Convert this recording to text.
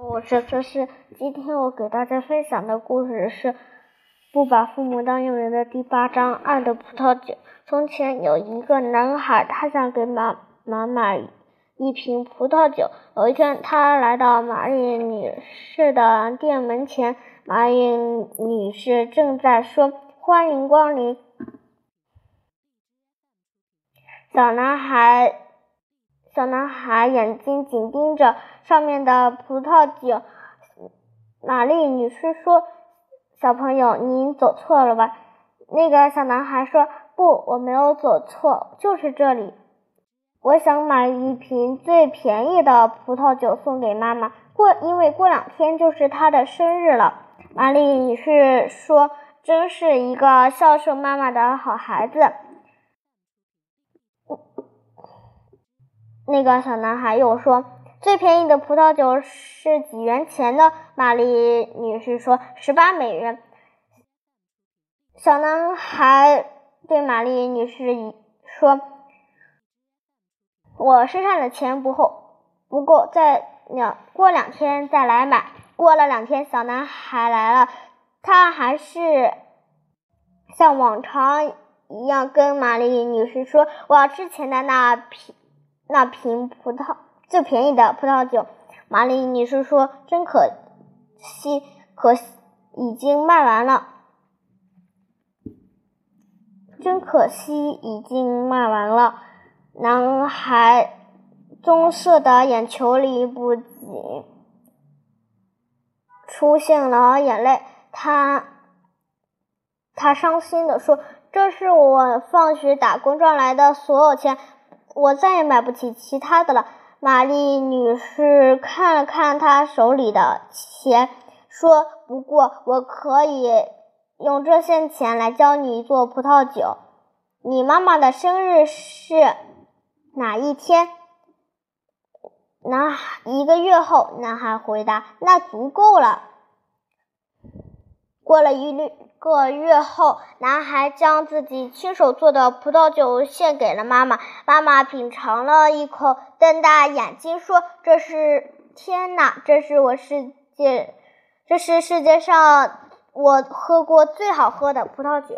我是测试，今天我给大家分享的故事是《不把父母当佣人》的第八章《爱的葡萄酒》。从前有一个男孩，他想给妈妈买一瓶葡萄酒。有一天，他来到玛丽女士的店门前，玛丽女士正在说：“欢迎光临。”小男孩。小男孩眼睛紧盯着上面的葡萄酒。玛丽女士说：“小朋友，您走错了吧？”那个小男孩说：“不，我没有走错，就是这里。我想买一瓶最便宜的葡萄酒送给妈妈，过因为过两天就是她的生日了。”玛丽女士说：“真是一个孝顺妈妈的好孩子。”那个小男孩又说：“最便宜的葡萄酒是几元钱的？”玛丽女士说：“十八美元。”小男孩对玛丽女士说：“我身上的钱不够，不够，再两过两天再来买。”过了两天，小男孩来了，他还是像往常一样跟玛丽女士说：“我要之前的那瓶。”那瓶葡萄最便宜的葡萄酒，玛丽女士说：“真可惜，可惜已经卖完了。真可惜，已经卖完了。”男孩棕色的眼球里不仅出现了眼泪，他他伤心的说：“这是我放学打工赚来的所有钱。”我再也买不起其他的了。玛丽女士看了看她手里的钱，说：“不过我可以用这些钱来教你做葡萄酒。你妈妈的生日是哪一天？”男孩一个月后，男孩回答：“那足够了。”过了一律。个月后，男孩将自己亲手做的葡萄酒献给了妈妈。妈妈品尝了一口，瞪大眼睛说：“这是天哪！这是我世界，这是世界上我喝过最好喝的葡萄酒。”